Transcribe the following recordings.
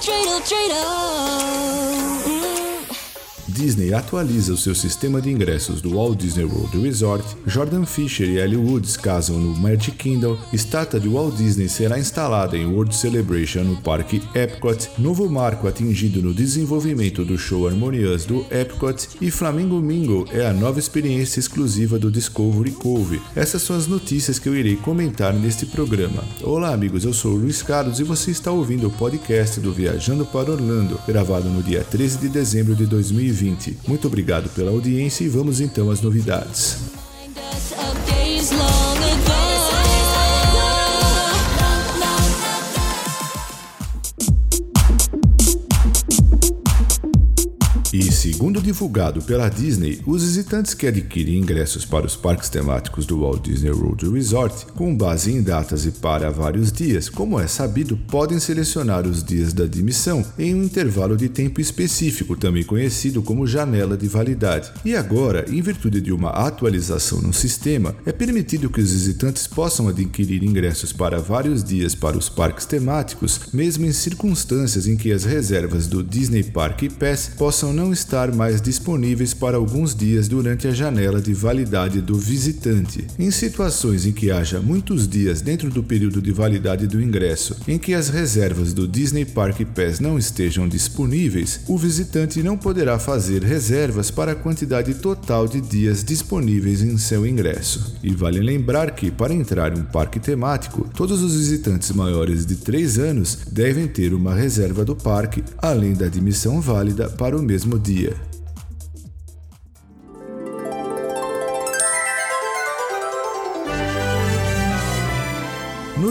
dreidel, dreidel, dreidel. Disney atualiza o seu sistema de ingressos do Walt Disney World Resort, Jordan Fisher e Ellie Woods casam no Magic Kingdom, estátua de Walt Disney será instalada em World Celebration no Parque Epcot, novo marco atingido no desenvolvimento do show Harmonious do Epcot e Flamingo Mingo é a nova experiência exclusiva do Discovery Cove. Essas são as notícias que eu irei comentar neste programa. Olá amigos, eu sou o Luiz Carlos e você está ouvindo o podcast do Viajando para Orlando, gravado no dia 13 de dezembro de 2020. Muito obrigado pela audiência e vamos então às novidades. Segundo divulgado pela Disney, os visitantes que adquirem ingressos para os parques temáticos do Walt Disney World Resort, com base em datas e para vários dias, como é sabido, podem selecionar os dias da admissão em um intervalo de tempo específico, também conhecido como janela de validade. E agora, em virtude de uma atualização no sistema, é permitido que os visitantes possam adquirir ingressos para vários dias para os parques temáticos, mesmo em circunstâncias em que as reservas do Disney Park Pass possam não estar mais disponíveis para alguns dias durante a janela de validade do visitante. Em situações em que haja muitos dias dentro do período de validade do ingresso, em que as reservas do Disney Park Pass não estejam disponíveis, o visitante não poderá fazer reservas para a quantidade total de dias disponíveis em seu ingresso. E vale lembrar que, para entrar em um parque temático, todos os visitantes maiores de 3 anos devem ter uma reserva do parque, além da admissão válida para o mesmo dia. No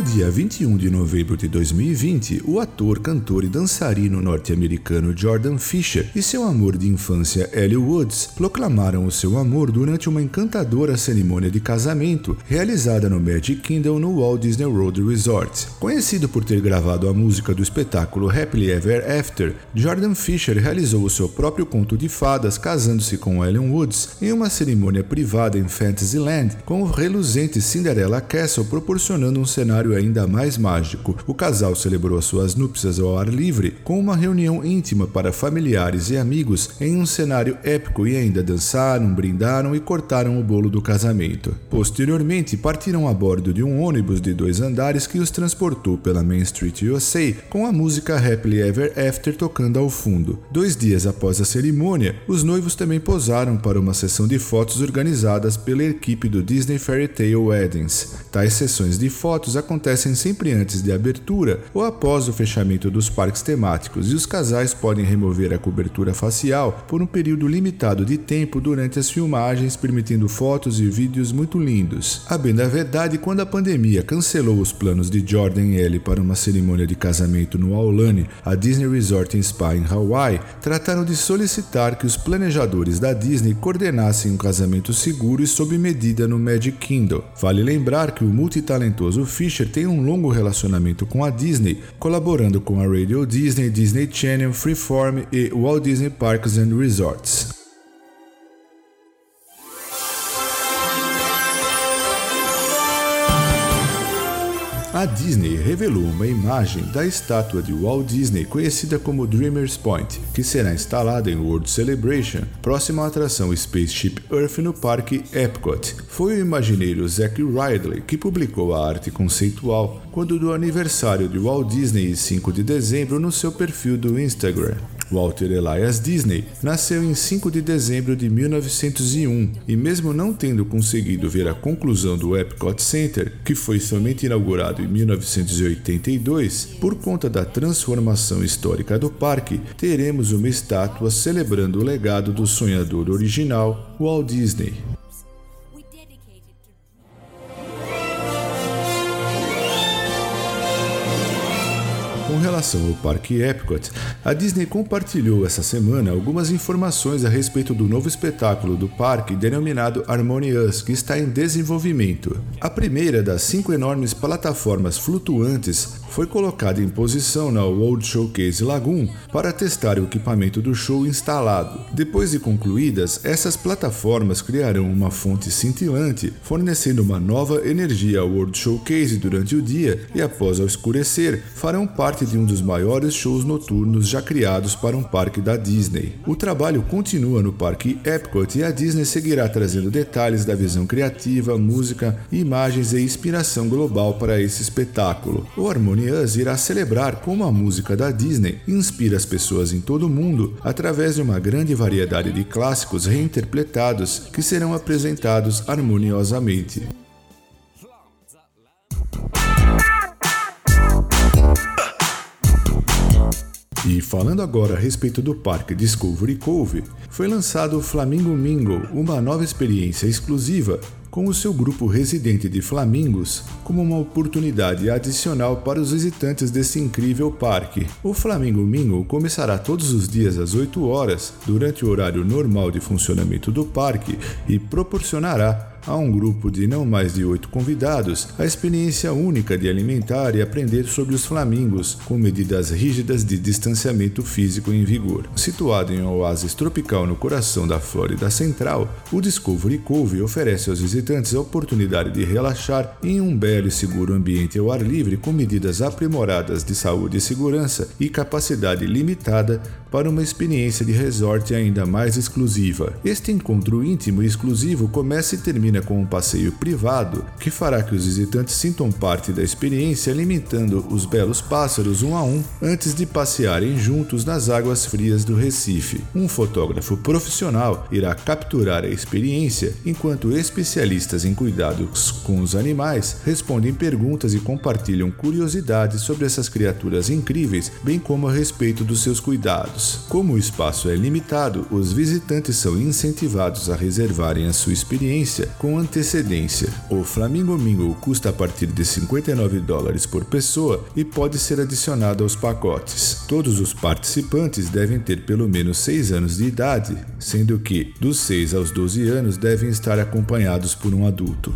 dia 21 de novembro de 2020, o ator, cantor e dançarino norte-americano Jordan Fisher e seu amor de infância Ellie Woods proclamaram o seu amor durante uma encantadora cerimônia de casamento realizada no Magic Kingdom no Walt Disney World Resort. Conhecido por ter gravado a música do espetáculo Happily Ever After, Jordan Fisher realizou o seu próprio conto de fadas casando-se com Ellen Woods em uma cerimônia privada em Fantasyland com o reluzente Cinderella Castle proporcionando um cenário ainda mais mágico. O casal celebrou as suas núpcias ao ar livre com uma reunião íntima para familiares e amigos em um cenário épico e ainda dançaram, brindaram e cortaram o bolo do casamento. Posteriormente, partiram a bordo de um ônibus de dois andares que os transportou pela Main Street USA com a música Happily Ever After tocando ao fundo. Dois dias após a cerimônia, os noivos também posaram para uma sessão de fotos organizadas pela equipe do Disney Fairy Tale Weddings. Tais sessões de fotos acontecem sempre antes de abertura ou após o fechamento dos parques temáticos e os casais podem remover a cobertura facial por um período limitado de tempo durante as filmagens, permitindo fotos e vídeos muito lindos. A bem da verdade, quando a pandemia cancelou os planos de Jordan e Ellie para uma cerimônia de casamento no Aulane, a Disney Resort Spa em Hawaii, trataram de solicitar que os planejadores da Disney coordenassem um casamento seguro e sob medida no Magic Kingdom. Vale lembrar que o multitalentoso Fisher tem um longo relacionamento com a Disney, colaborando com a Radio Disney, Disney Channel, Freeform e Walt Disney Parks and Resorts. A Disney revelou uma imagem da estátua de Walt Disney conhecida como Dreamers Point, que será instalada em World Celebration, próxima à atração Spaceship Earth no parque Epcot. Foi o imagineiro Zack Ridley que publicou a arte conceitual quando do aniversário de Walt Disney 5 de dezembro no seu perfil do Instagram. Walter Elias Disney nasceu em 5 de dezembro de 1901 e, mesmo não tendo conseguido ver a conclusão do Epcot Center, que foi somente inaugurado em 1982, por conta da transformação histórica do parque, teremos uma estátua celebrando o legado do sonhador original, Walt Disney. Relação ao Parque Epcot, a Disney compartilhou essa semana algumas informações a respeito do novo espetáculo do parque denominado Harmonious, que está em desenvolvimento. A primeira das cinco enormes plataformas flutuantes foi colocada em posição na World Showcase Lagoon para testar o equipamento do show instalado. Depois de concluídas, essas plataformas criarão uma fonte cintilante, fornecendo uma nova energia ao World Showcase durante o dia e após ao escurecer, farão parte de um dos maiores shows noturnos já criados para um parque da Disney. O trabalho continua no parque Epcot e a Disney seguirá trazendo detalhes da visão criativa, música, imagens e inspiração global para esse espetáculo. O Harmony Us irá celebrar como a música da Disney inspira as pessoas em todo o mundo através de uma grande variedade de clássicos reinterpretados que serão apresentados harmoniosamente. E falando agora a respeito do parque Discovery Cove, foi lançado o Flamingo Mingle, uma nova experiência exclusiva com o seu grupo residente de flamingos como uma oportunidade adicional para os visitantes desse incrível parque. O Flamingo Mingle começará todos os dias às 8 horas, durante o horário normal de funcionamento do parque, e proporcionará a um grupo de não mais de oito convidados a experiência única de alimentar e aprender sobre os flamingos, com medidas rígidas de distanciamento físico em vigor. Situado em um oásis tropical no coração da Flórida Central, o Discovery Cove oferece aos visitantes a oportunidade de relaxar em um belo e seguro ambiente ao ar livre com medidas aprimoradas de saúde e segurança e capacidade limitada para uma experiência de resort ainda mais exclusiva. Este encontro íntimo e exclusivo começa e termina com um passeio privado que fará que os visitantes sintam parte da experiência alimentando os belos pássaros um a um antes de passearem juntos nas águas frias do Recife. Um fotógrafo profissional irá capturar a experiência enquanto especialistas em cuidados com os animais respondem perguntas e compartilham curiosidades sobre essas criaturas incríveis, bem como a respeito dos seus cuidados. Como o espaço é limitado, os visitantes são incentivados a reservarem a sua experiência com antecedência. O Flamingo Mingle custa a partir de 59 dólares por pessoa e pode ser adicionado aos pacotes. Todos os participantes devem ter pelo menos 6 anos de idade, sendo que dos 6 aos 12 anos devem estar acompanhados por um adulto.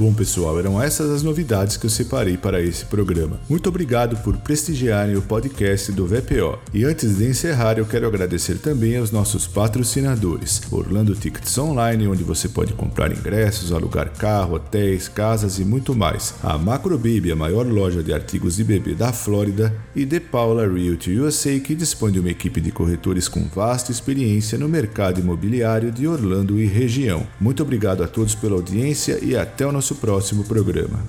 Bom, pessoal, eram essas as novidades que eu separei para esse programa. Muito obrigado por prestigiarem o podcast do VPO. E antes de encerrar, eu quero agradecer também aos nossos patrocinadores: Orlando Tickets Online, onde você pode comprar ingressos, alugar carro, hotéis, casas e muito mais. A Macro Baby, a maior loja de artigos de bebê da Flórida, e The Paula Realty USA, que dispõe de uma equipe de corretores com vasta experiência no mercado imobiliário de Orlando e região. Muito obrigado a todos pela audiência e até o nosso nosso próximo programa.